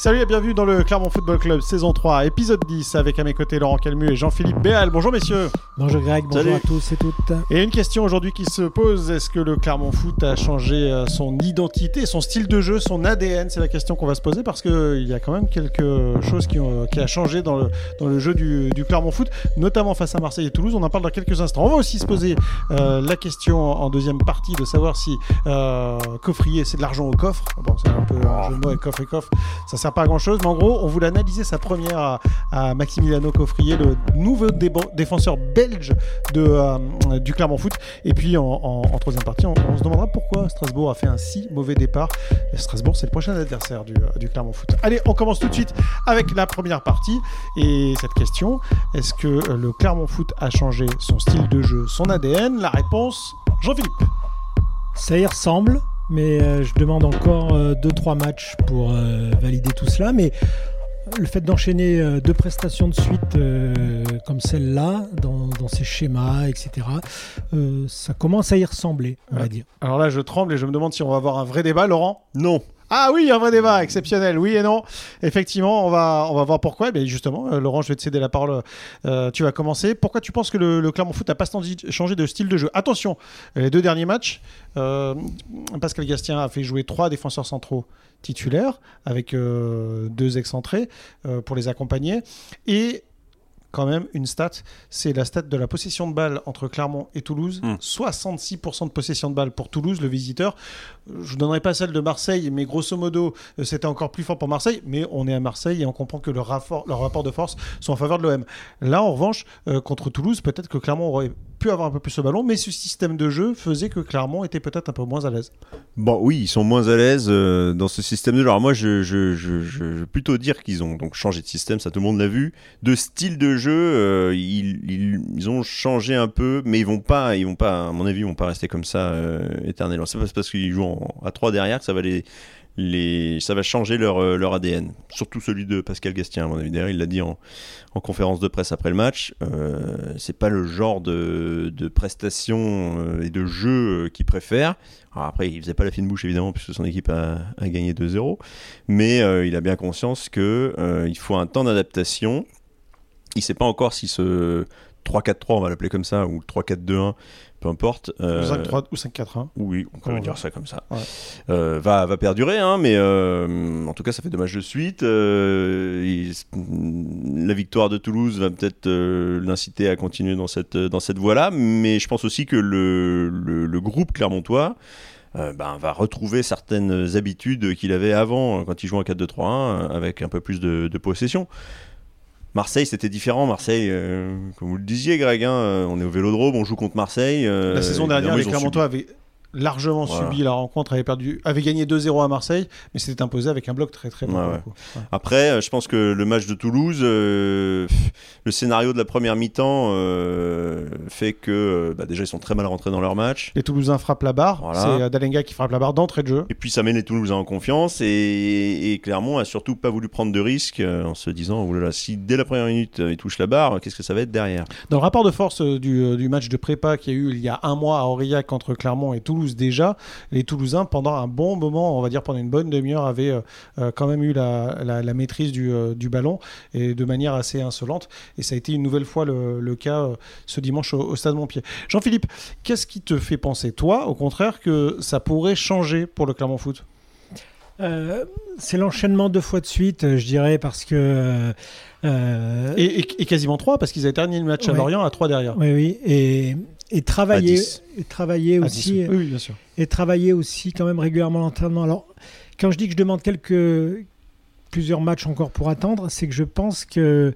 Salut et bienvenue dans le Clermont Football Club saison 3, épisode 10, avec à mes côtés Laurent Calmu et Jean-Philippe Béal. Bonjour messieurs. Bonjour Greg, bonjour à tous et toutes. Et une question aujourd'hui qui se pose, est-ce que le Clermont Foot a changé euh, son identité, son style de jeu, son ADN C'est la question qu'on va se poser parce qu'il y a quand même quelque chose qui, ont, qui a changé dans le, dans le jeu du, du, Clermont Foot, notamment face à Marseille et Toulouse. On en parle dans quelques instants. On va aussi se poser euh, la question en deuxième partie de savoir si euh, coffrier c'est de l'argent au coffre. Bon, c'est un peu un jeu de mots avec coffre et coffre, ça sert pas grand chose, mais en gros, on voulait analyser sa première à, Maximiliano Coffrier, le nouveau défenseur belge euh, du Clermont Foot. Et puis en, troisième partie, on, se demandera pourquoi Strasbourg a fait un si mauvais départ. Strasbourg, c'est le prochain adversaire du, euh, du, Clermont Foot. Allez, on commence tout de suite avec la première partie. Et cette question, est-ce que le Clermont Foot a changé son style de jeu, son ADN La réponse, Jean-Philippe. Ça y ressemble, mais euh, je demande encore 2-3 matchs pour euh, valider tout cela. Mais le fait d'enchaîner euh, deux prestations de suite euh, comme celle-là, dans, dans, ces schémas, etc., euh, ça commence à y ressembler, on ouais. va dire. Alors là, je tremble et je me demande si on va avoir un vrai débat, Laurent? Non. Ah oui, un vrai débat exceptionnel, oui et non. Effectivement, on va, voir pourquoi. Mais justement, euh, Laurent, je vais te céder la parole. Euh, tu vas commencer. Pourquoi tu penses que le, le Clermont Foot n'a pas changé de style de jeu? Attention, les deux derniers matchs, euh, Pascal Gastien a fait jouer trois défenseurs centraux titulaires avec deux excentrés pour les accompagner. Et quand même une stat, c'est la stat de la possession de balle entre Clermont et Toulouse. Mm. 66% de possession de balle pour Toulouse, le visiteur. Je ne donnerai pas celle de Marseille, mais grosso modo, euh, c'était encore plus fort pour Marseille. Mais on est à Marseille et on comprend que le rapport, leur rapport de force sont en faveur de l'OM. Là, en revanche, euh, contre Toulouse, peut-être que Clermont aurait pu avoir un peu plus le ballon, mais ce système de jeu faisait que Clermont était peut-être un peu moins à l'aise. Bon, oui, ils sont moins à l'aise euh, dans ce système de jeu. Alors moi, je, je, plutôt dire qu'ils ont donc changé de système, ça tout le monde l'a vu. De style de jeu, euh, ils, ont changé un peu, mais ils vont pas, ils vont pas, à mon avis, ils vont pas rester comme ça euh, éternellement. C'est parce qu'ils jouent en, à 3 derrière que ça va les ça va changer leur, euh, ADN. Surtout celui de Pascal Gastien, à mon avis. D'ailleurs, il l'a dit en, en, conférence de presse après le match. Euh, c'est pas le genre de, de prestation euh, et de jeu qu'il préfère. Alors après, il faisait pas la fine bouche, évidemment, puisque son équipe a, gagné 2-0. Mais euh, il a bien conscience qu'il euh, faut un temps d'adaptation. Il sait pas encore si ce 3-4-3, on va l'appeler comme ça, ou 3-4-2-1, peu importe. Euh, 5-3 ou 5-4-1. Oui, on peut dire ça comme ça. Ouais. Euh, va, va perdurer, hein, mais euh, en tout cas, ça fait deux matchs de suite. Euh, il, la victoire de Toulouse va peut-être l'inciter à continuer dans cette, dans cette voie-là, mais je pense aussi que le, le, le groupe clermontois ben, va retrouver certaines habitudes qu'il avait avant quand il jouait en 4-2-3-1 avec un peu plus de, de possession. Marseille, c'était différent. Marseille, euh, comme vous le disiez, Greg, hein, on est au Vélodrome, on joue contre Marseille. Euh, la saison dernière, les Clermontois avaient largement voilà. subi la rencontre, avait perdu, avait gagné 2-0 à Marseille, mais s'était imposé avec un bloc très très bon. Ouais, ouais. Ouais. Après, je pense que le match de Toulouse, euh, le scénario de la première mi-temps euh, fait que bah, déjà ils sont très mal rentrés dans leur match. Les Toulousains frappent la barre, voilà. c'est Dalenga qui frappe la barre d'entrée de jeu. Et puis ça met les Toulousains en confiance et, et Clermont a surtout pas voulu prendre de risques euh, en se disant oh là là, si dès la première minute ils touchent la barre, qu'est-ce que ça va être derrière? Dans le rapport de force euh, du, du match de prépa qu'il y a eu il y a un mois à Aurillac entre Clermont et Toulouse déjà, les Toulousains, pendant un bon moment, on va dire pendant une bonne demi-heure, avaient euh, quand même eu la, la, la maîtrise du, euh, du, ballon et de manière assez insolente. Et ça a été une nouvelle fois le, le cas euh, ce dimanche au, au Stade Montpied. Jean-Philippe, qu'est-ce qui te fait penser, toi, au contraire, que ça pourrait changer pour le Clermont Foot? Euh, c'est l'enchaînement deux fois de suite, je dirais, parce que. Euh... Et, et, et, quasiment trois, parce qu'ils avaient terminé le match ouais. à Lorient à trois derrière. Oui, oui. Et, et travailler, et travailler aussi. Oui, bien sûr. Et travailler aussi quand même régulièrement l'entraînement. Alors, quand je dis que je demande quelques plusieurs matchs encore pour attendre, c'est que je pense que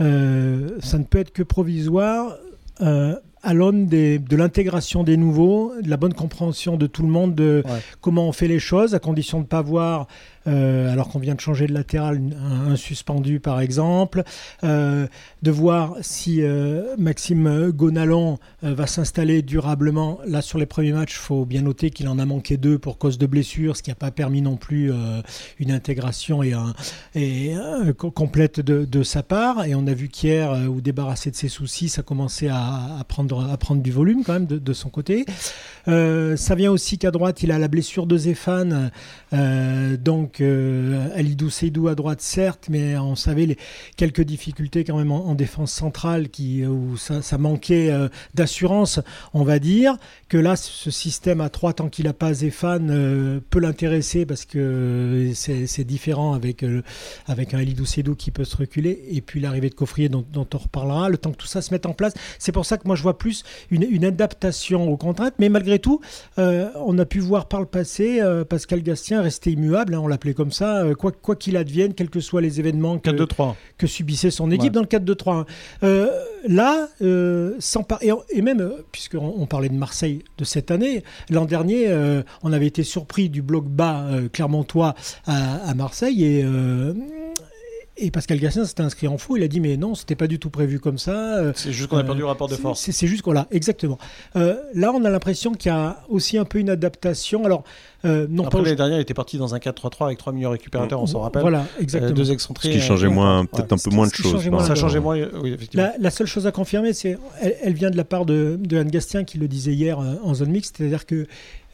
euh, ça ne peut être que provisoire. Euh, à l'aune de l'intégration des nouveaux, de la bonne compréhension de tout le monde de ouais. comment on fait les choses, à condition de ne pas voir, euh, alors qu'on vient de changer de latéral, un, suspendu par exemple, euh, de voir si euh, Maxime Gonalon euh, va s'installer durablement. Là, sur les premiers matchs, il faut bien noter qu'il en a manqué deux pour cause de blessures, ce qui n'a pas permis non plus euh, une intégration complète de, sa part. Et on a vu qu'hier, euh, où débarrassé de ses soucis, ça commençait à, prendre du volume quand même de, son côté. Euh, ça vient aussi qu'à droite, il a la blessure de Zéphane. Euh, donc, Euh, Alidou Seydou à droite, certes, mais on savait les quelques difficultés quand même en, défense centrale qui, où ça, manquait euh, d'assurance, on va dire. Que là, ce système à 3, tant qu'il n'a pas Zéphane, euh, peut l'intéresser parce que c'est différent avec, avec un Alidou Seydou qui peut se reculer. Et puis l'arrivée de Coffrier dont, on reparlera, le temps que tout ça se mette en place. C'est pour ça que moi je vois plus une, adaptation aux contraintes. Mais malgré tout, on a pu voir par le passé Pascal Gastien rester immuable, hein, on comme ça, euh, quoi qu'il advienne, quels que soient les événements que, que subissait son équipe dans le 4-2-3. Hein. Euh, là, euh, sans et, et, même, puisqu'on on parlait de Marseille de cette année, l'an dernier, on avait été surpris du bloc bas clermontois à, à Marseille et et Pascal Gassin s'était inscrit en faux. Il a dit mais non, c'était pas du tout prévu comme ça. Euh, c'est juste qu'on a perdu le rapport de force. C'est juste qu'on l'a exactement. Euh, là, on a l'impression qu'il y a aussi un peu une adaptation. Alors euh, non Après, l'année dernière, il était parti dans un 4-3-3 avec trois meilleurs récupérateurs, on s'en rappelle. Voilà, exactement. deux excentrés. Ce qui changeait moins, peut-être un peu moins de choses. ça changeait moins, oui, effectivement. La, seule chose à confirmer, c'est elle, vient de la part de, de Anne Gastien qui le disait hier en zone mixte, c'est-à-dire que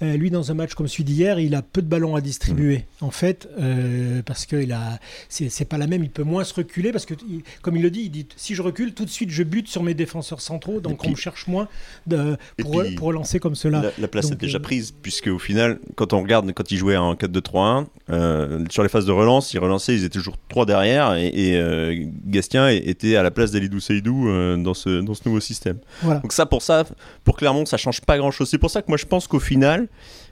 euh, lui, dans un match comme celui d'hier, il a peu de ballons à distribuer, mm. en fait, euh, parce que il a, c'est pas la même. Il peut moins se reculer parce que, comme il le dit, il dit si je recule, tout de suite, je bute sur mes défenseurs centraux, donc on me cherche moins de, pour, pour relancer comme cela. La, place est déjà euh, prise, puisque au final, quand on regarde, quand il jouait en 4-2-3-1, sur les phases de relance, il relançait, ils étaient toujours trois derrière, et, Gastien était à la place d'Alidou Seydou dans, ce, dans ce nouveau système. Donc ça, pour ça, pour Clermont, ça change pas grand-chose. C'est pour ça que moi, je pense qu'au final,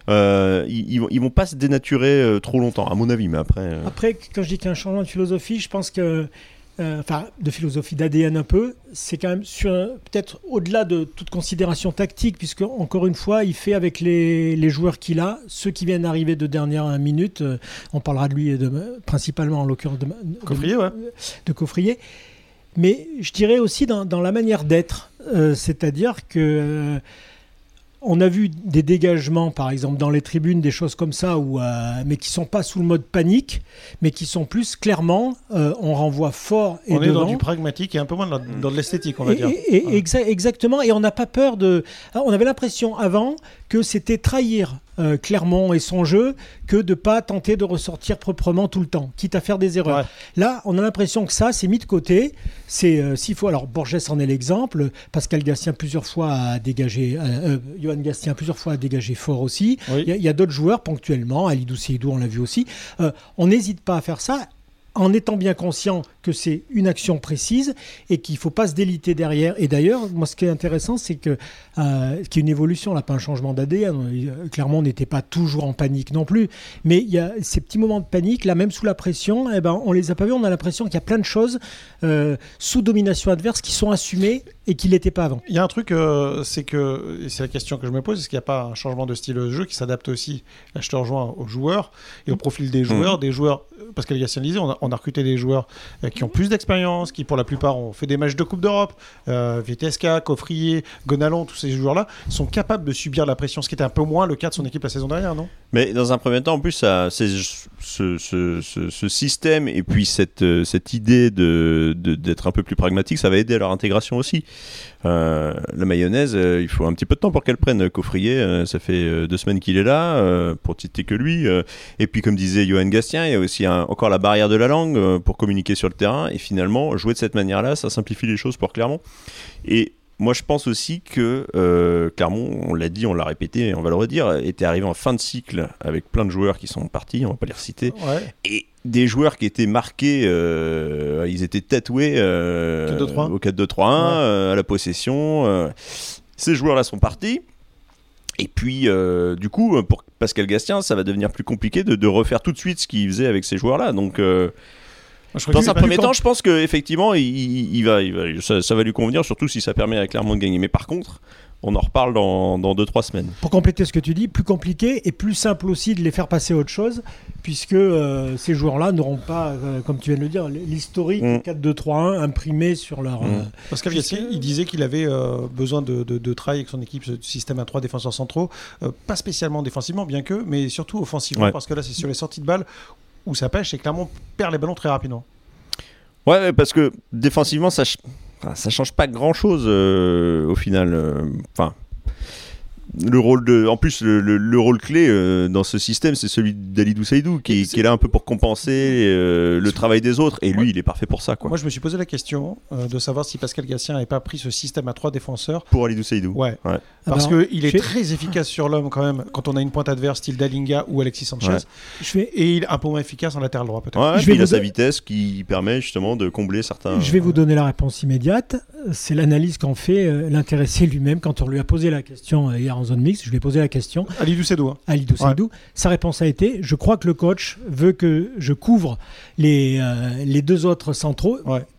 euh, ils, ils, vont pas se dénaturer euh, trop longtemps, à mon avis. Mais après, euh, après quand je dis qu'il y a un changement de philosophie, je pense que, enfin, de philosophie d'ADN un peu, c'est quand même sur peut-être au-delà de toute considération tactique, puisque encore une fois, il fait avec les, les joueurs qu'il a, ceux qui viennent d'arriver de dernière minute. on parlera de lui de, principalement en l'occurrence de, Coffrier, ouais. de Coffrier. Mais je dirais aussi dans, dans la manière d'être, c'est-à-dire que on a vu des dégagements, par exemple, dans les tribunes, des choses comme ça, où, euh, mais qui sont pas sous le mode panique, mais qui sont plus clairement, euh, on renvoie fort et On est dans du pragmatique et un peu moins dans, de l'esthétique, on va dire. exactement, et on n'a pas peur de... On avait l'impression avant que c'était trahir euh, Clermont et son jeu que de pas tenter de ressortir proprement tout le temps, quitte à faire des erreurs. Là, on a l'impression que ça, c'est mis de côté. C'est euh, s'il faut. Alors Borges en est l'exemple. Pascal Gastien plusieurs fois a dégagé. Euh, Johan Gastien plusieurs fois a dégagé fort aussi. Il y a, d'autres joueurs ponctuellement. Alidou Seydou, on l'a vu aussi. on n'hésite pas à faire ça en étant bien conscient que c'est une action précise et qu'il ne faut pas se déliter derrière. Et d'ailleurs, moi, ce qui est intéressant, c'est que euh, qu'il y a une évolution, là, pas un changement d'ADN. Euh, clairement, on n'était pas toujours en panique non plus. Mais il y a ces petits moments de panique, là, même sous la pression, eh ben, on les a pas vus. On a l'impression qu'il y a plein de choses euh, sous domination adverse qui sont assumées et qui ne l'étaient pas avant. Il y a un truc, c'est que, c'est la question que je me pose, est-ce qu'il n'y a pas un changement de style de jeu qui s'adapte aussi, là je te rejoins, aux joueurs et au profil des joueurs, mmh. des joueurs, parce disait, on a, on a recruté des joueurs qui ont plus d'expérience, qui pour la plupart ont fait des matchs de Coupe d'Europe, euh, Vitesca, Coffrier, Gonalon, tous ces joueurs-là sont capables de subir la pression, ce qui était un peu moins le cas de son équipe la saison dernière, non? Mais dans un premier temps, en plus, ce, système et puis cette, euh, idée de, d'être un peu plus pragmatique, ça va aider à leur intégration aussi. Euh, la mayonnaise, euh, il faut un petit peu de temps pour qu'elle prenne. Coffrier, ça fait deux semaines qu'il est là, pour citer que lui. et puis, comme disait Johan Gastien, il y a aussi encore la barrière de la langue pour communiquer sur le terrain. Et finalement, jouer de cette manière-là, ça simplifie les choses pour Clermont. Et moi, je pense aussi que euh, Clermont, on l'a dit, on l'a répété, on va le redire, était arrivé en fin de cycle avec plein de joueurs qui sont partis, on va pas les reciter, et des joueurs qui étaient marqués, euh, ils étaient tatoués euh, au 4-2-3-1, euh, à la possession. ces joueurs-là sont partis. Et puis, du coup, pour Pascal Gastien, ça va devenir plus compliqué de, de refaire tout de suite ce qu'il faisait avec ces joueurs-là. Donc, dans un premier temps, je pense qu'effectivement, il, il, va, il va, ça, va lui convenir, surtout si ça permet à Clermont de gagner. Mais par contre, on en reparle dans 2-3 semaines. Pour compléter ce que tu dis, plus compliqué et plus simple aussi de les faire passer à autre chose, puisque euh, ces joueurs-là n'auront pas, euh, comme tu viens de le dire, l'historique 4-2-3-1 imprimé sur leur. Mm. Euh, Parce qu'il disait qu'il avait besoin de, de, travailler avec son équipe, ce système à 3 défenseurs centraux, pas spécialement défensivement, bien que, mais surtout offensivement, parce que là, c'est sur les sorties de balles où ça pêche, c'est clairement perd les ballons très rapidement. Ouais, parce que défensivement, ça, ça change pas grand chose euh, au final. Euh, enfin. le rôle de, en plus, le, le- le rôle clé euh, dans ce système, c'est celui d'Alidou Saïdou, qui, qui est là un peu pour compenser euh, le travail des autres. Et lui, il est parfait pour ça, quoi. Moi, je me suis posé la question euh, de savoir si Pascal Gatien n'avait pas pris ce système à trois défenseurs. Pour Alidou Saïdou. Ouais. Ouais. Parce Alors, qu'il est très efficace sur l'homme quand même quand on a une pointe adverse style Dalinga ou Alexis Sanchez. Ouais. Je vais, Et il est un peu moins efficace en latéral droit peut-être. Ouais, Je vais il a sa vitesse qui permet justement de combler certains. Je vais vous donner la réponse immédiate. C'est l'analyse qu'en fait euh, l'intéressé lui-même quand on lui a posé la question euh, hier en zone mixte. Je lui ai posé la question Ali Doucedou. Hein. Seydou. Sa réponse a été Je crois que le coach veut que je couvre les, euh, les deux autres centraux.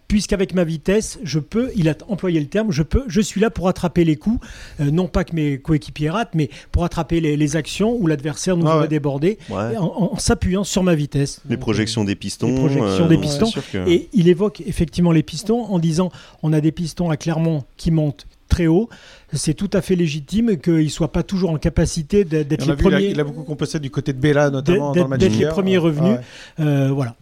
Puisqu'avec ma vitesse, je peux, il a employé le terme, je peux, je suis là pour attraper les coups, euh, non pas que mes coéquipiers ratent, mais pour attraper les, les actions où l'adversaire nous Ah aurait ouais. débordé Ouais. en, en- en s'appuyant sur ma vitesse. Les Donc, projections des pistons. les projections euh, des pistons. que- et il évoque effectivement les pistons en disant on a des pistons à Clermont qui montent très haut. C'est tout à fait légitime qu'ils ne soient pas toujours en capacité d'être les vu, il a- premiers. il a beaucoup compensé du côté de Bella notamment D'être- dans le match d'être les premiers revenus. Ah ouais. Euh, voilà.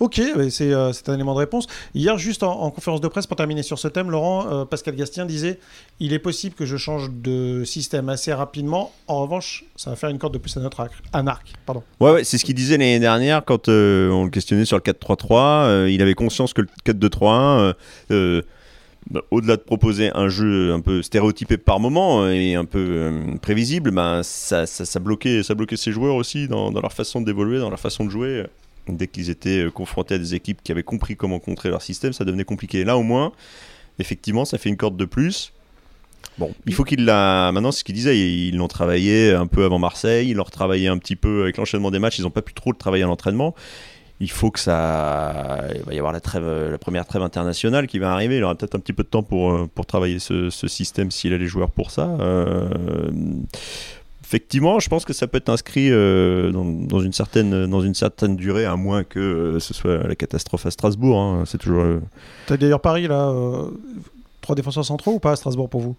Ok, euh, c'est un élément de réponse. Hier, juste en, en conférence de presse, pour terminer sur ce thème, Laurent, euh, Pascal Gastien disait il est possible que je change de système assez rapidement. En revanche, ça va faire une corde de plus à notre arc. À arc pardon. Ouais, c'est ce qu'il disait l'année dernière quand euh, on le questionnait sur le 4-3-3. euh, il avait conscience que le 4-2-3-1, euh, euh, bah, au-delà de proposer un jeu un peu stéréotypé par moment et un peu prévisible, ça, ça, ça bloquait, ça bloquait ses joueurs aussi dans, dans leur façon d'évoluer, dans leur façon de jouer. Dès qu'ils étaient euh, confrontés à des équipes qui avaient compris comment contrer leur système, ça devenait compliqué. Là, au moins, effectivement, ça fait une corde de plus. Bon, il faut qu'il l'a. Maintenant, c'est ce qu'il disait. Ils l'ont travaillé un peu avant Marseille. Ils l'ont retravaillé un petit peu avec l'enchaînement des matchs. Ils n'ont pas pu trop le travailler à l'entraînement. Il faut que ça. Il va y avoir la, première trêve internationale qui va arriver. Il aura peut-être un petit peu de temps pour, euh, travailler ce, ce système s'il a les joueurs pour ça. Euh, Effectivement, je pense que ça peut être inscrit euh, dans, dans une certaine, dans une certaine durée, à moins que euh, ce soit la catastrophe à Strasbourg. hein. C'est toujours. euh, T'as d'ailleurs Paris là, euh, trois défenseurs centraux ou pas à Strasbourg pour vous?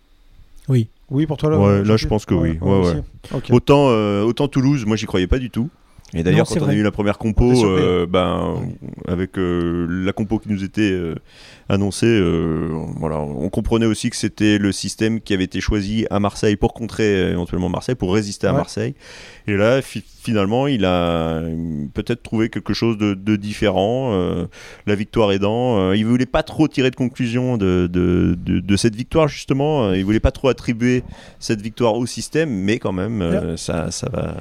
Oui. Oui, pour toi là. Ouais, là, je pense que oui. Ouais, ouais. Autant, euh, autant Toulouse, moi j'y croyais pas du tout. Et d'ailleurs, quand on a eu la première compo, euh, ben, avec euh, la compo qui nous était euh, annoncée, euh, voilà, on comprenait aussi que c'était le système qui avait été choisi à Marseille pour contrer euh, éventuellement Marseille, pour résister à Ouais. Marseille. Et là, fi- finalement, il a euh, peut-être trouvé quelque chose de, de différent. euh, la victoire aidant, euh, il voulait pas trop tirer de conclusion de, de, de- de cette victoire justement. Il voulait pas trop attribuer cette victoire au système, mais quand même, euh, ça, ça va,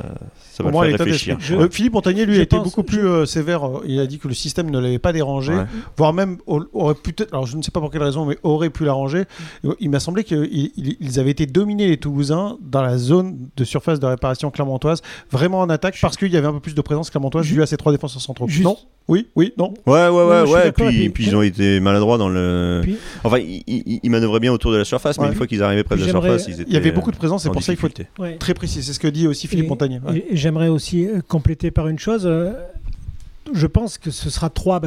ça va Au moins, le l'état faire réfléchir. Je- Euh, Philippe Montagnier, lui, je a été pense- beaucoup plus euh, sévère. Il a dit que le système ne l'avait pas dérangé, Ouais. voire même au- aurait peut-être, alors je ne sais pas pour quelle raison, mais aurait pu l'arranger. Il m'a semblé qu'ils avaient été dominés, les Toulousains, dans la zone de surface de réparation clermontoise, vraiment en attaque, parce qu'il y avait un peu plus de présence clermontoise dû à ces trois défenseurs centraux. Juste- Non? Oui Oui Non? Ouais, ouais, ouais, suis ouais. Puis, et puis- puis ils ont été maladroits dans le. Puis- Enfin, ils, ils- ils manœuvraient bien autour de la surface, mais une fois qu'ils arrivaient près de la surface, ils étaient. Il y avait beaucoup de présence, c'est pour ça qu'il faut être. Ouais. très précis. C'est ce que dit aussi Philippe Et- Montagnier. ouais. J'aimerais aussi euh, compléter par une chose. euh, je pense que ce sera 3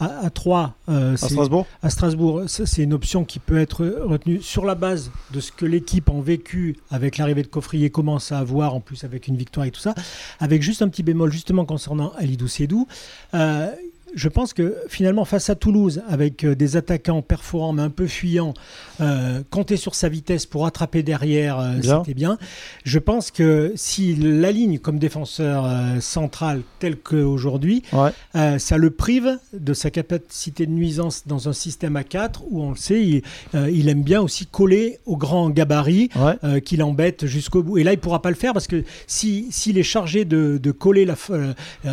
à, à 3 euh, À Strasbourg à Strasbourg. Ça, C'est une option qui peut être retenue sur la base de ce que l'équipe a vécu avec l'arrivée de Coffrier commence à avoir, en plus avec une victoire et tout ça, avec juste un petit bémol justement concernant Alidou Sédou. Euh, je pense que finalement, face à Toulouse, avec euh, des attaquants perforants mais un peu fuyants, euh, compter sur sa vitesse pour attraper derrière, euh, c'était bien. Je pense que s'il l'aligne comme défenseur euh, central tel qu'aujourd'hui, Ouais. euh, ça le prive de sa capacité de nuisance dans un système à 4 où on le sait, il, euh, il aime bien aussi coller au grand gabarit Ouais. euh, qui l'embête jusqu'au bout. Et là, il pourra pas le faire parce que si s'il est chargé de, de coller la,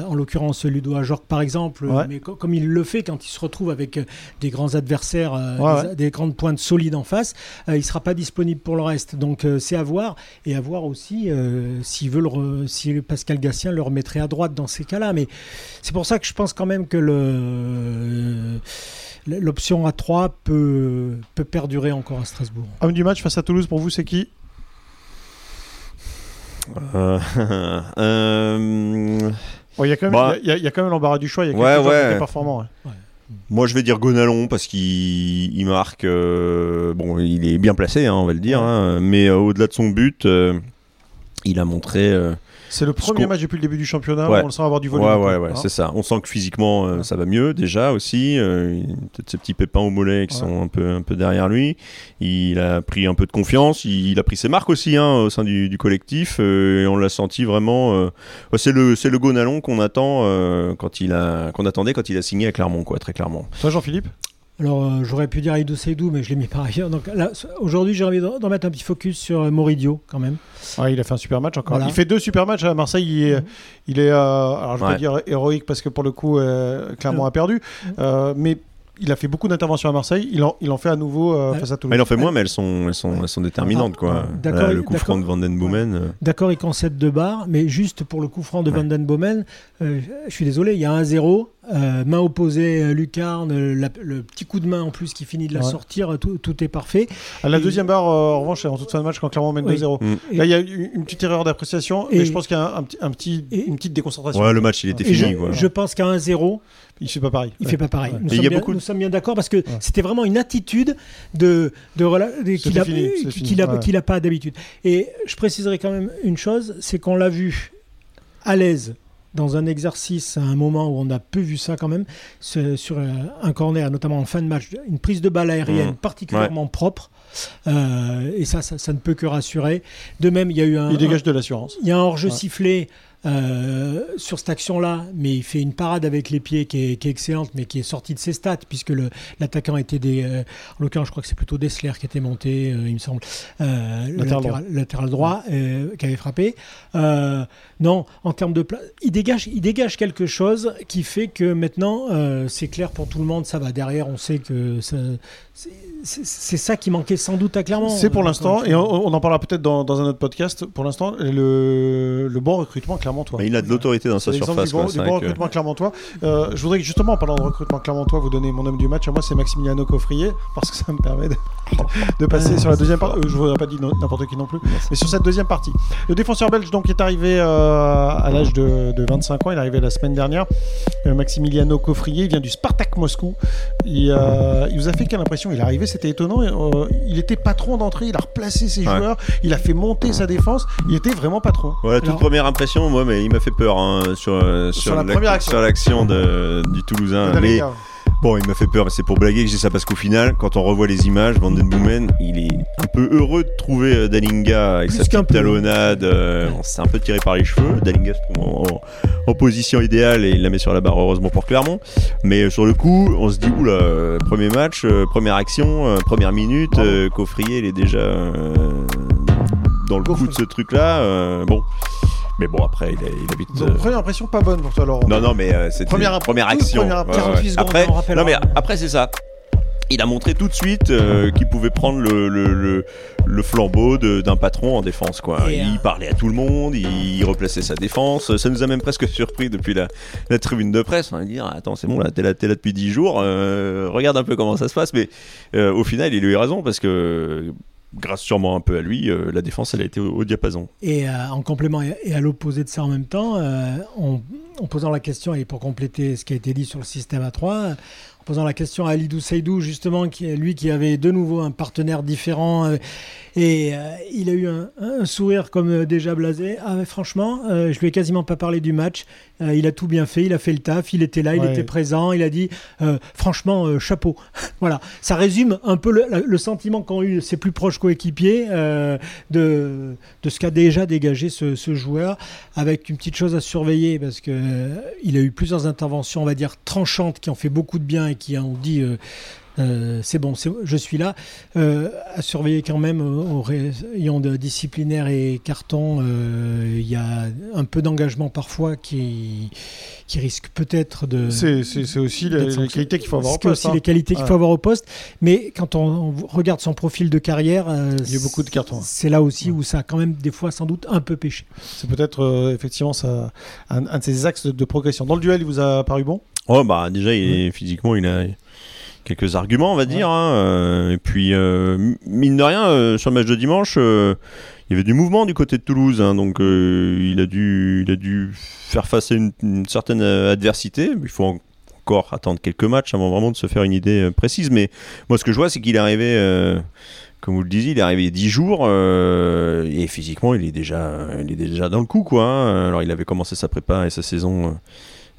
en l'occurrence Ludo Ajorc par exemple, Ouais. Mais co- comme il le fait quand il se retrouve avec euh, des grands adversaires, euh, Ouais, des, ouais. des grandes pointes solides en face, euh, il sera pas disponible pour le reste. Donc euh, c'est à voir et à voir aussi euh, s'il veut le re- si Pascal Gatien le remettrait à droite dans ces cas-là. Mais c'est pour ça que je pense quand même que le l'option A3 peut, peut perdurer encore à Strasbourg. Homme du match face à Toulouse, pour vous, c'est qui? Euh, euh, Il y a quand même, Bah. il y a- il y a quand même l'embarras du choix. Il y a quelques Ouais, joueurs qui ouais. étaient performants. ouais. Moi, je vais dire Gonalon parce qu'il il marque. euh, bon, il est bien placé, hein, on va le dire. hein, mais euh, au-delà de son but, euh, il a montré. C'est le premier match depuis le début du championnat Ouais. où on le sent avoir du volume. Ouais, ouais, ouais, Hein c'est ça. On sent que physiquement, euh, ça va mieux déjà aussi. Euh, Peut-être ces petits pépins au mollet qui Ouais. sont un peu, un peu derrière lui. Il a pris un peu de confiance. Il, il a pris ses marques aussi hein, au sein du, du collectif. euh, et on l'a senti vraiment. euh, c'est le, c'est le Gonalon qu'on attend quand il a, qu'on attendait quand il a signé à Clermont, quoi, très clairement. Toi, Jean-Philippe? Alors, euh, j'aurais pu dire Aïdou Seydou, mais je l'ai mis par ailleurs. Donc là, aujourd'hui, j'ai envie d'en mettre un petit focus sur euh, Moridio, quand même. Ouais, il a fait un super match encore. Voilà. Il fait deux super matchs à Marseille. Il est, Mhm. il est euh, alors je vais Ouais. pas dire héroïque parce que pour le coup, euh, Clermont Euh. a perdu, euh, mais il a fait beaucoup d'interventions à Marseille. Il en, il en fait à nouveau euh, Ouais. face à Mais Toulouse. il en fait moins, mais elles sont, elles sont, elles sont déterminantes, Ah, quoi. ouais. D'accord, Là, le coup d'accord. franc de Van Den Boomen. euh, D'accord, il concède deux barres, mais juste pour le coup franc de Ouais. Van Den Bomen, euh, je suis désolé, il y a un 0 euh, main opposée, euh, Lucarne, la- le petit coup de main en plus qui finit de la Ouais. sortir, tout, tout est parfait. À la Et- deuxième barre, euh, en revanche, en toute fin de match quand Clermont mène Oui. 2-0. Mm. Là, il y a eu une petite erreur d'appréciation, Et- mais je pense qu'il y a un, un petit, un petit- Et- une petite déconcentration. Ouais, le match, il était Et je, fini, quoi. je pense qu'à 1-0, Il fait pas pareil. il Ouais. fait pas pareil. Ouais. Nous, sommes y a bien, beaucoup de- nous sommes bien d'accord parce que c'était vraiment une attitude de, de, rela- de- qu'il a, qu'il a, ouais. qu'il a pas d'habitude. Et je préciserai quand même une chose, c'est qu'on l'a vu à l'aise dans un exercice à un moment où on a peu vu ça quand même, sur euh, un corner, notamment en fin de match, une prise de balle aérienne Mmh. particulièrement propre. Euh, et ça, ça, ça ne peut que rassurer. De même, il y a eu un, Il dégage de l'assurance. il y a un hors-jeu Ouais. sifflé euh, sur cette action-là, mais il fait une parade avec les pieds qui est, qui est excellente, mais qui est sortie de ses stats, puisque l'attaquant était des. euh, en l'occurrence, je crois que c'est plutôt Dessler qui était monté, euh, il me semble. Le Latéral latéral, latéral droit qui avait frappé. Non, en termes de place, il dégage, il dégage quelque chose qui fait que maintenant, c'est clair pour tout le monde, ça va derrière, on sait que c'est ça qui manquait sans doute à Clermont. C'est pour l'instant, et on, on en parlera peut-être dans, dans un autre podcast. Pour l'instant, le, le bon recrutement Clermontois. Mais il a de l'autorité dans sa surface, du bon, quoi. du C'est bon recrutement clermontois. Euh, je voudrais justement, en parlant de recrutement clermontois, vous donner mon homme du match. À moi, c'est Maximiliano Coffrier, parce que ça me permet de, de passer Ah, sur la deuxième partie. je ne voudrais pas dire n'importe qui non plus, mais sur cette deuxième partie. Le défenseur belge donc est arrivé euh, à l'âge de, de 25 ans. Il est arrivé la semaine dernière. Euh, Maximiliano Coffrier il vient du Spartak Moscou. Il, euh, il vous a fait quelle impression? Il est arrivé, c'était étonnant. Euh, il était patron d'entrée. Il a replacé ses Ouais. joueurs. Il a fait monter sa défense. Il était vraiment patron. Voilà, toute Alors- première impression, moi, mais il m'a fait peur hein, sur, euh, Sur sur, la l'ac- première action. sur l'action du Toulousain. Mais bon, il m'a fait peur, mais c'est pour blaguer que dis ça parce qu'au final, quand on revoit les images, Van Den Boomen, il est un peu heureux de trouver euh, Dalinga avec Plus sa petite talonnade. euh, bon, c'est un peu tiré par les cheveux. Dalinga se trouve en, en- en position idéale et il la met sur la barre, heureusement pour Clermont. Mais euh, sur le coup, on se dit, oula, premier match, euh, première action, euh, première minute, Coffrier, il est déjà dans le coup de ce truc-là. bon. Mais bon, après, il vite. Donc, euh, première impression pas bonne pour toi, Laurent. non, non, mais euh, c'était Première- une première action. première- Ouais, 48 ouais. secondes, Après, on rappellera. non, mais après c'est ça. Il a montré tout de suite euh, qu'il pouvait prendre le, le, le, le flambeau de- d'un patron en défense. Quoi. Et, il euh, parlait à tout le monde, il replaçait sa défense. Ça nous a même presque surpris depuis la, la tribune de presse. On va dire Attends, c'est bon, là, t'es là, depuis 10 jours, euh, regarde un peu comment ça se passe. Mais euh, au final, il a eu raison parce que, grâce sûrement un peu à lui, euh, la défense, elle a été au, diapason. Et euh, en complément et à l'opposé de ça en même temps, euh, en, posant la question, et pour compléter ce qui a été dit sur le système A3, en posant la question à Alidou Seydou, justement, qui, lui qui avait de nouveau un partenaire différent, euh, et euh, il a eu un, un sourire comme euh, déjà blasé. Ah, mais franchement, euh, je lui ai quasiment pas parlé du match. Il a tout bien fait, il a fait le taf, il était là, il était présent, il a dit franchement, chapeau. voilà, ça résume un peu le, le sentiment qu'ont eu ses plus proches coéquipiers de, de ce qu'a déjà dégagé ce, ce joueur, avec une petite chose à surveiller, parce que il a eu plusieurs interventions, on va dire, tranchantes, qui ont fait beaucoup de bien et qui ont dit euh, euh, c'est bon, c'est- je suis là. Euh, à surveiller quand même au rayon de disciplinaire et carton, euh, il y a un peu d'engagement parfois qui, qui risque peut-être de. C'est c'est- c'est aussi les, qualités qu'il faut avoir au C'est poste. aussi hein. les qualités qu'il Ouais. faut avoir au poste. Mais quand on, regarde son profil de carrière, Il y a beaucoup de cartons. C'est là aussi où ça a quand même des fois sans doute un peu péché. C'est peut-être effectivement ça, un, un de ses axes de, de progression. Dans le duel, il vous a paru bon? Oh bah déjà il est, physiquement il a quelques arguments on va dire hein, euh, et puis euh, mine de rien euh, sur le match de dimanche euh, il y avait du mouvement du côté de Toulouse hein, donc euh, il a dû il a dû faire face à une, une certaine euh, adversité il faut en- encore attendre quelques matchs avant vraiment de se faire une idée euh, précise mais moi ce que je vois c'est qu'il est arrivé euh, comme vous le disiez, il est arrivé 10 jours euh, et physiquement, il est déjà, il est déjà dans le coup, quoi. hein. Alors, il avait commencé sa prépa et sa saison euh,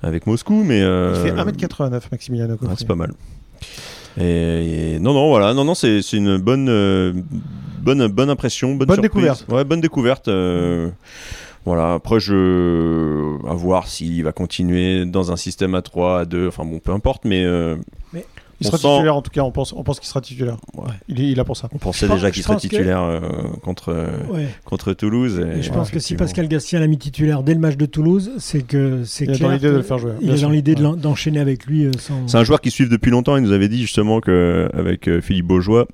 avec Moscou, mais Il euh, fait 1m89, Maximiliano Coffrier. c'est pas mal. Et, et- non, non, voilà, non, non, c'est c'est une bonne, euh, bonne, bonne impression, bonne, Bonne surprise. découverte. Ouais, bonne découverte. euh, voilà. Après, je à voir s'il va continuer dans un système à 3, à 2, enfin bon, peu importe, mais euh, Il On sera sent- titulaire en tout cas, on pense, on pense qu'il sera titulaire. Ouais. Il, est, il a pour ça. on pensait Je déjà qu'il serait que- titulaire euh, contre Ouais. contre Toulouse. Et, Et je pense que si. Pascal Gastien l'a mis titulaire dès le match de Toulouse, c'est que c'est Il est dans l'idée de le faire jouer, Il est dans l'idée d'enchaîner avec lui euh, sans. C'est un joueur qui suit depuis longtemps. Il nous avait dit justement que avec euh, Philippe Beaujois,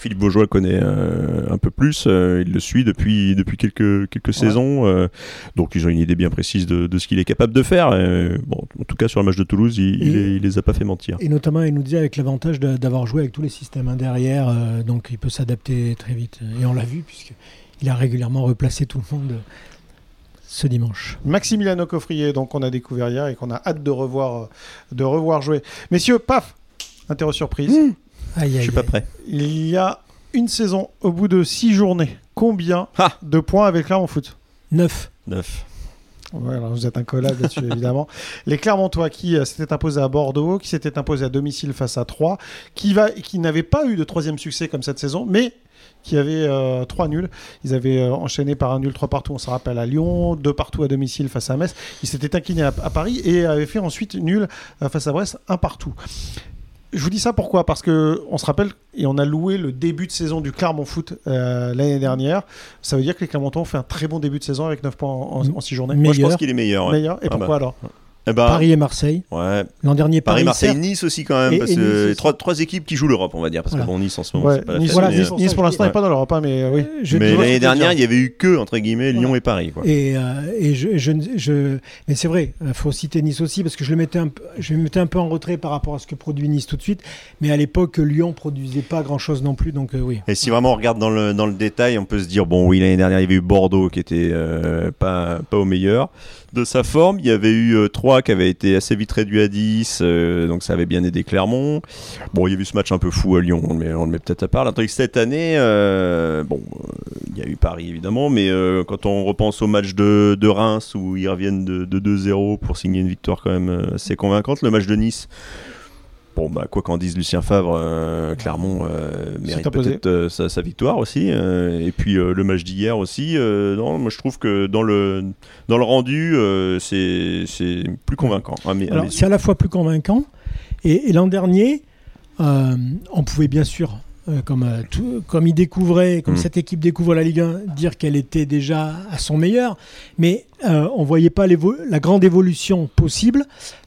Philippe Beaujois le connaît euh, un peu plus. euh, il le suit depuis depuis quelques quelques saisons. euh, donc ils ont une idée bien précise de, de ce qu'il est capable de faire. et, bon, en tout cas sur le match de Toulouse, il, il, les- il les a pas fait mentir. Et notamment, il nous disait avec l'avantage d'avoir joué avec tous les systèmes hein, derrière, euh, donc il peut s'adapter très vite. Et on l'a vu, puisqu'il a régulièrement replacé tout le monde ce dimanche. Maximiliano Coffrier, donc on a découvert hier et qu'on a hâte de revoir, de revoir jouer. Messieurs, paf Interro surprise. Aïe, Je suis pas prêt. Il y a une saison au bout de six journées. Combien Ah de points avec Clermont Foot 9. 9. Ouais, alors vous êtes incollable là-dessus, évidemment. Les Clermontois qui euh, s'étaient imposés à Bordeaux, qui s'étaient imposés à domicile face à 3, qui, va, qui n'avaient pas eu de troisième succès comme cette saison, mais qui avaient euh, trois nuls. Ils avaient euh, enchaîné par un nul 3 partout, on se rappelle, à Lyon, deux partout à domicile face à Metz. Ils s'étaient inclinés à, à Paris et avaient fait ensuite nul euh, face à Brest, un partout. Je vous dis ça pourquoi? Parce que on se rappelle et on a loué le début de saison du Clermont Foot euh, l'année dernière. Ça veut dire que les Clermontois ont fait un très bon début de saison avec 9 points en, en- en 6 journées. Moi je pense qu'il est meilleur. ouais. Meilleur. Et Ah pourquoi bah. alors? Eh ben, Paris et Marseille. Ouais. L'an dernier, Paris, Paris, Marseille, certes, Nice aussi quand même. Et- parce et que Nice aussi. trois, trois équipes qui jouent l'Europe, on va dire. Parce Voilà. que bon, Nice en ce moment, Ouais, c'est pas la Nice, voilà, Nice, euh, Nice, pour l'instant Ouais. n'est pas dans l'Europe, hein, mais euh, oui. Je mais l'année dernière, il y avait eu que entre guillemets Lyon et Paris. Quoi. Et, euh, et je, je, je- mais c'est vrai, il faut citer Nice aussi parce que je le mettais un je me mettais un peu en retrait par rapport à ce que produit Nice tout de suite. Mais à l'époque, Lyon produisait pas grand chose non plus, donc euh, oui. Et si vraiment on regarde dans le, dans le détail, on peut se dire bon, oui, l'année dernière, il y avait eu Bordeaux qui était euh, pas, pas au meilleur de sa forme. Il y avait eu euh, 3 qui avait été assez vite réduit à 10, euh, donc ça avait bien aidé Clermont. Bon, il y a eu ce match un peu fou à Lyon, met, on le met peut-être à part. Que cette année, euh, bon, euh, il y a eu Paris évidemment, mais quand on repense au match de, Reims où ils reviennent de, de 2-0 pour signer une victoire quand même assez convaincante, le match de Nice. Bon, bah, quoi qu'en dise Lucien Favre, euh, Clermont euh, mérite peut-être euh, sa, sa victoire aussi. et puis le match d'hier aussi. non, moi je trouve que dans le, dans le rendu, c'est c'est plus convaincant. c'est à la fois plus convaincant. Et, et l'an dernier, on pouvait bien sûr, euh, comme, euh, tout- comme il découvrait, comme Mm. cette équipe découvre la Ligue 1, dire qu'elle était déjà à son meilleur. Mais euh, on voyait pas la grande évolution possible.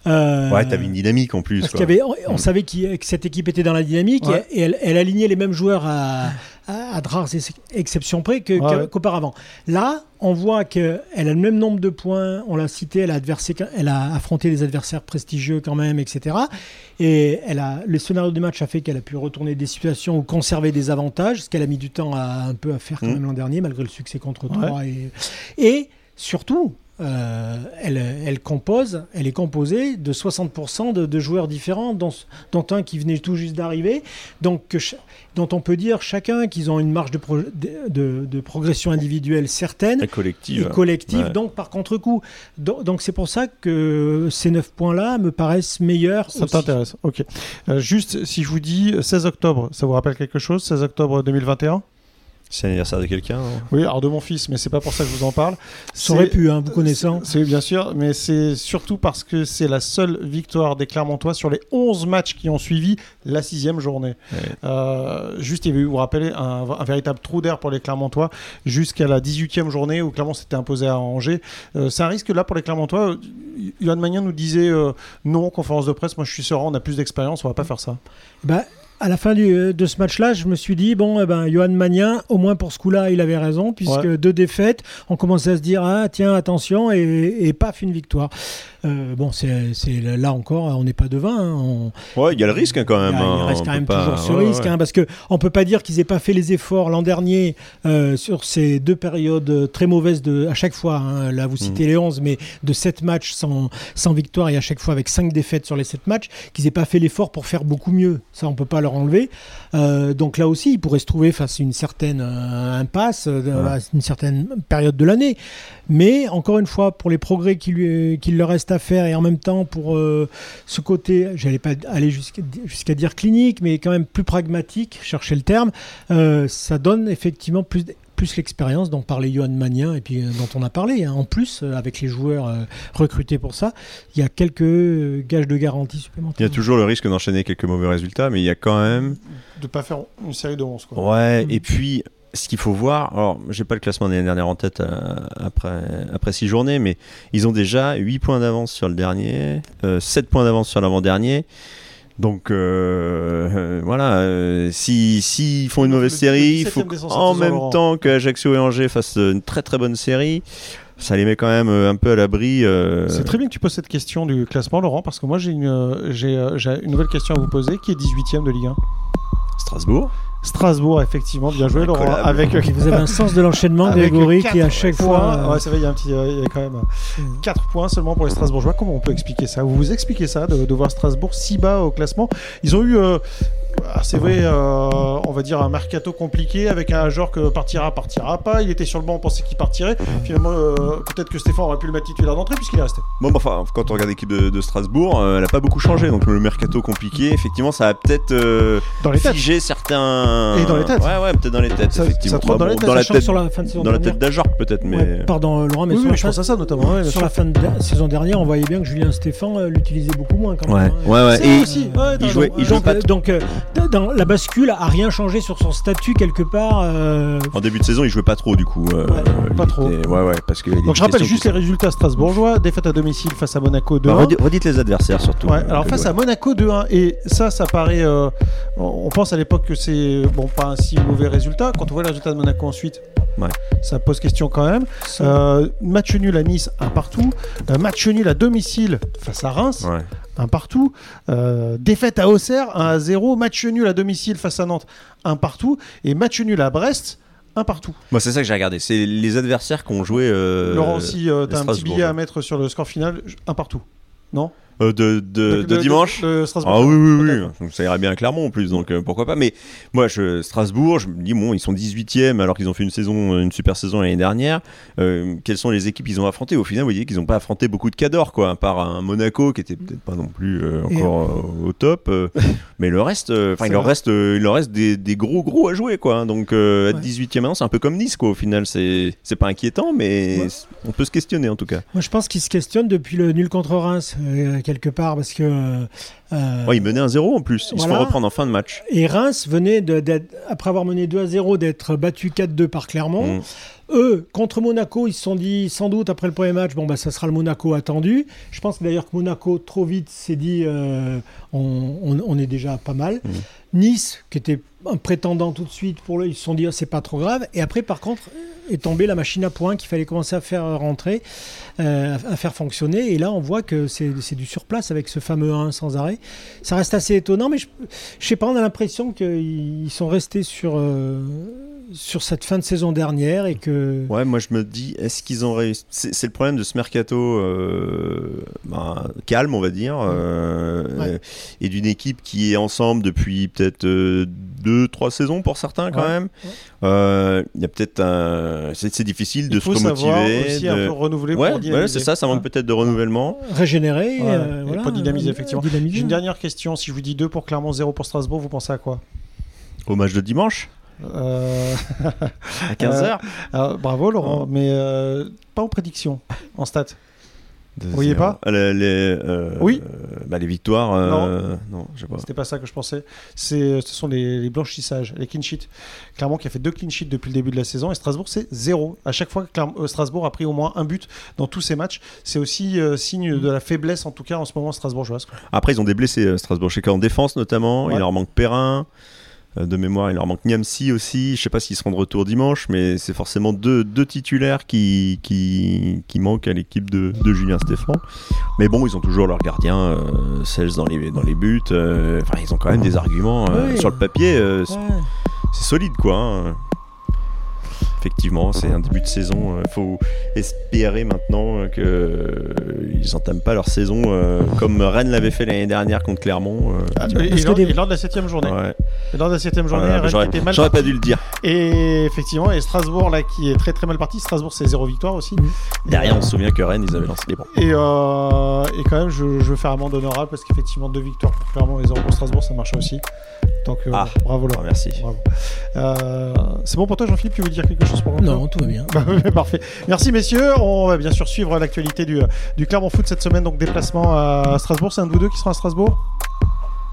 Euh, Ouais, t'avais une dynamique en plus. Parce quoi. qu'il y avait, on, on Mm. savait que cette équipe était dans la dynamique Ouais. et, et elle, elle alignait les mêmes joueurs à, à, à de rares ex- exceptions près Ouais, qu'auparavant. Là, on voit qu'elle a le même nombre de points, on l'a cité, elle a, adversé- elle a affronté des adversaires prestigieux quand même, etc. Et elle a, le scénario du match a fait qu'elle a pu retourner des situations ou conserver des avantages, ce qu'elle a mis du temps à, un peu à faire quand Mm. même l'an dernier, malgré le succès contre Ouais. 3. Et, et surtout, euh, elle, elle compose, elle est composée de 60% de, de joueurs différents, dont, dont un qui venait tout juste d'arriver, donc que dont on peut dire chacun qu'ils ont une marge de, pro- de, de- de progression individuelle certaine La collective. et collective, Ouais. donc par contre-coup. Do- Donc c'est pour ça que ces 9 points-là me paraissent meilleurs. Ça t'intéresse, ok. Euh, juste, si je vous dis 16 octobre, ça vous rappelle quelque chose 16 octobre 2021 C'est l'anniversaire de quelqu'un. hein. Oui, alors de mon fils, mais c'est pas pour ça que je vous en parle. Ça aurait C'est- pu, hein, vous connaissant. C'est bien sûr, mais c'est surtout parce que c'est la seule victoire des Clermontois sur les 11 matchs qui ont suivi la sixième journée. Ouais. Euh, juste, il y avait eu, vous vous rappelez, un, un véritable trou d'air pour les Clermontois jusqu'à la 18e journée où Clermont s'était imposé à Angers. Euh, c'est un risque là pour les Clermontois. Yohan Magnin nous disait euh, non, conférence de presse, moi je suis serein, on a plus d'expérience, on va pas faire ça. Bah, à la fin du- de ce match-là, je me suis dit, bon, eh ben, Johan Magnin, au moins pour ce coup-là, il avait raison, puisque Ouais. deux défaites, on commençait à se dire, ah, tiens, attention, et, et paf, une victoire. Euh, bon, c'est là encore, on n'est pas devin. hein, on- Ouais, il y a le risque hein, quand même. a- il hein, reste quand peut même pas- toujours ce ouais, risque, ouais. hein, parce que on peut pas dire qu'ils aient pas fait les efforts l'an dernier euh, sur ces deux périodes très mauvaises de à chaque fois. hein. là, vous citez les 11, mais de 7 matchs sans, sans victoire et à chaque fois avec 5 défaites sur les 7 matchs, qu'ils aient pas fait l'effort pour faire beaucoup mieux. Ça, on peut pas leur enlever. Euh, donc là aussi, ils pourraient se trouver face à une certaine impasse, à une certaine période de l'année. Mais encore une fois, pour les progrès qu'il leur reste à faire et en même temps pour euh, ce côté, j'allais pas aller jusqu'à dire clinique, mais quand même plus pragmatique, chercher le terme, euh, ça donne effectivement plus plus l'expérience dont parlait Johan Magnin et puis euh, dont on a parlé. hein. En plus, avec les joueurs euh, recrutés pour ça, il y a quelques euh, gages de garantie Il y supplémentaires. a toujours le risque d'enchaîner quelques mauvais résultats, mais il y a quand même. De pas faire une série de 11. Quoi. Ouais, Mm. et puis ce qu'il faut voir, alors j'ai pas le classement de l'année dernière en tête euh, après, après six journées, mais ils ont déjà 8 points d'avance sur le dernier, euh, 7 points d'avance sur l'avant-dernier. Donc euh, euh, voilà, euh, si s'ils font une mauvaise le série, il 17e faut en même Laurent. temps que Ajaccio et Angers fassent une très très bonne série. Ça les met quand même un peu à l'abri. euh, C'est très bien que tu poses cette question du classement, Laurent, parce que moi j'ai une, euh, euh, j'ai une nouvelle question à vous poser qui est 18ème de Ligue 1. Strasbourg. Strasbourg, effectivement, bien joué, Laurent. Incollable. Avec, euh, Vous avez un sens de l'enchaînement, Grégory, qui à chaque points. fois. euh, Ouais, c'est vrai, il y a, un petit, euh, il y a quand même Mm. 4 points seulement pour les Strasbourgeois. Comment on peut expliquer ça? Vous vous expliquez ça, de, de voir Strasbourg si bas au classement? Ils ont eu. euh, c'est vrai, euh, on va dire un mercato compliqué avec un joueur que partira, partira pas. Il était sur le banc, on pensait qu'il partirait. Finalement, euh, peut-être que Stéphane aurait pu le mettre titulaire d'entrée puisqu'il est resté. Bon, bah, enfin, quand on regarde l'équipe de, de Strasbourg, euh, elle a pas beaucoup changé. Donc le mercato compliqué, effectivement, ça a peut-être euh, Dans les têtes. figé certains. Et dans les têtes. Ouais, ouais, peut-être dans les têtes, Ça- effectivement. ça dans les têtes, dans la tête, sur la fin de saison dans la tête d'Ajorc, peut-être, mais. Ouais, pardon, Laurent, mais Oui, sur, oui, la je fin, pense à ça notamment. ouais, sur la fin de la saison dernière, on voyait bien que Julien Stéphan euh, l'utilisait beaucoup moins quand Ouais, même. hein. ouais, ouais. C'est Et aussi. Ouais, il jouait- il jouait donc, pas donc, dans la bascule a rien changé sur son statut quelque part. euh, en début de saison, il jouait pas trop, du coup. euh, Ouais, pas trop. était- Ouais, ouais, parce que. Donc je rappelle juste les résultats strasbourgeois. Défaite à domicile face à Monaco 2 Bah, redi- redites les adversaires surtout. Ouais, euh, alors que face ouais. à Monaco 2-1 et ça ça paraît euh, on pense à l'époque que c'est bon pas un si mauvais résultat quand on voit les résultats de Monaco ensuite Ouais. ça pose question quand même Euh, match nul à Nice un partout Euh, match nul à domicile face à Reims Ouais. Un partout. Euh, défaite à Auxerre 1 à 0 match nul à domicile face à Nantes un partout. Et match nul à Brest un partout. Moi, c'est ça que j'ai regardé. C'est les adversaires qui ont joué. euh, Laurent si euh, les t'as un petit billet à mettre sur le score final un partout. Non? Euh, de, de, de dimanche. de Strasbourg. Ah oui, oui, oui. Donc, ça ira bien à Clermont en plus, donc euh, pourquoi pas. Mais moi, je, Strasbourg, je me dis, bon, ils sont 18e alors qu'ils ont fait une saison, une super saison l'année dernière. Euh, quelles sont les équipes qu'ils ont affrontées? Au final, vous voyez qu'ils n'ont pas affronté beaucoup de cadors, quoi, à part un Monaco qui était peut-être pas non plus euh, encore euh, au top. euh, mais le reste, euh, enfin, il leur reste, euh, il leur reste des, des gros, gros à jouer, quoi. Donc, euh, être Ouais. 18e maintenant, c'est un peu comme Nice, quoi. Au final, c'est c'est pas inquiétant, mais Ouais. on peut se questionner en tout cas. Moi, je pense qu'il se questionne depuis le nul contre Reims, euh, quelque part, parce que. euh, euh, Ouais, ils menaient un 0 en plus. Ils se font reprendre en fin de match. et Reims venait, de- après avoir mené 2 à 0, d'être battu 4-2 par Clermont. Mm. Eux, contre Monaco, ils se sont dit, sans doute, après le premier match, bon, bah, ça sera le Monaco attendu. Je pense d'ailleurs que Monaco, trop vite, s'est dit, euh, on, on- on est déjà pas mal. Nice, qui était un prétendant tout de suite, pour le, ils se sont dit, ah, c'est pas trop grave. Et après, par contre, est tombée la machine à points qu'il fallait commencer à faire rentrer, euh, à faire fonctionner. Et là, on voit que c'est du surplace avec ce fameux 1 sans arrêt. Ça reste assez étonnant, mais je, je sais pas, on a l'impression qu'ils sont restés sur, euh, sur cette fin de saison dernière et que. Ouais, moi je me dis, est-ce qu'ils ont réussi C'est le problème de ce mercato euh, ben, calme, on va dire, Ouais. et d'une équipe qui est ensemble depuis peut-être 2-3 saisons pour certains quand Ouais. même. Euh, Il y a peut-être un. C'est c'est difficile de se remotiver. aussi de- un peu renouveler Ouais, ouais, c'est ça, ça manque Ouais. peut-être de renouvellement. Régénérer, Ouais, euh, et voilà, pour dynamiser, euh, effectivement. dynamiser. J'ai une dernière question. Si je vous dis 2 pour Clermont, 0 pour Strasbourg, vous pensez à quoi? Au match de dimanche, Euh, à 15h. alors, Bravo Laurent, mais euh, pas en prédiction, en stats. Vous voyez pas les, les, euh, Oui. euh, bah, les victoires. euh, non, je sais pas. C'était pas ça que je pensais. C'est, ce sont les, les blanchissages, les clean sheets. Clermont qui a fait deux clean sheets depuis le début de la saison et Strasbourg c'est zéro. À chaque fois que euh, Strasbourg a pris au moins un but dans tous ses matchs, c'est aussi euh, signe de la faiblesse en tout cas en ce moment strasbourgeoise. Après, ils ont des blessés, euh, Strasbourg. Je sais qu'en défense notamment, Ouais. il leur manque Perrin. Euh, de mémoire, il leur manque Niamsi aussi. Je sais pas s'ils seront de retour dimanche, mais c'est forcément deux, deux titulaires qui, qui, qui manquent à l'équipe de, de Julien Stéphan. Mais bon, ils ont toujours leur gardien, euh, Sels dans les, dans les buts. euh, Enfin, ils ont quand même des arguments euh, Oui. sur le papier. Ouais. c'est solide, quoi. hein. Effectivement, c'est un début de saison. Il faut espérer maintenant euh, que euh, ils entament pas leur saison euh, comme Rennes l'avait fait l'année dernière contre Clermont. euh. Ah, et, que lors, des- et lors de la septième journée. Ouais. Et lors de la septième journée, Voilà, Rennes j'aurais était mal j'aurais pas dû le dire. Et effectivement, et Strasbourg là qui est très très mal parti. Strasbourg c'est zéro victoire aussi. Mm. Derrière, on se souvient que Rennes, ils avaient lancé des bons. Et, euh, et quand même, je, je veux faire amende honorable parce qu'effectivement, deux victoires pour Clermont et zéro pour Strasbourg, ça marche aussi. Donc euh, Ah. bravo Ah, Laurent. merci. Euh, c'est bon pour toi Jean-Philippe, tu veux dire quelque chose? Pour Non, tout va bien. Bah, Parfait. Merci messieurs. On va bien sûr suivre l'actualité du, du Clermont Foot cette semaine. Donc déplacement à Strasbourg. C'est un de vous deux qui sera à Strasbourg?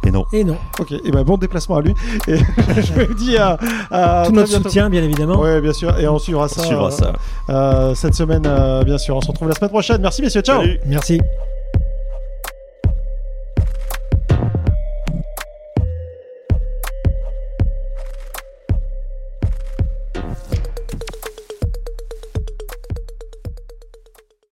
Et non. Et non, Ok. Et ben bon déplacement à lui. Et je vous dis à, à tout notre bientôt. soutien, bien évidemment. Ouais, bien sûr. Et on suivra ça, On suivra euh, ça. euh, cette semaine, euh, bien sûr. On se retrouve la semaine prochaine. Merci messieurs. Ciao. Salut. Merci.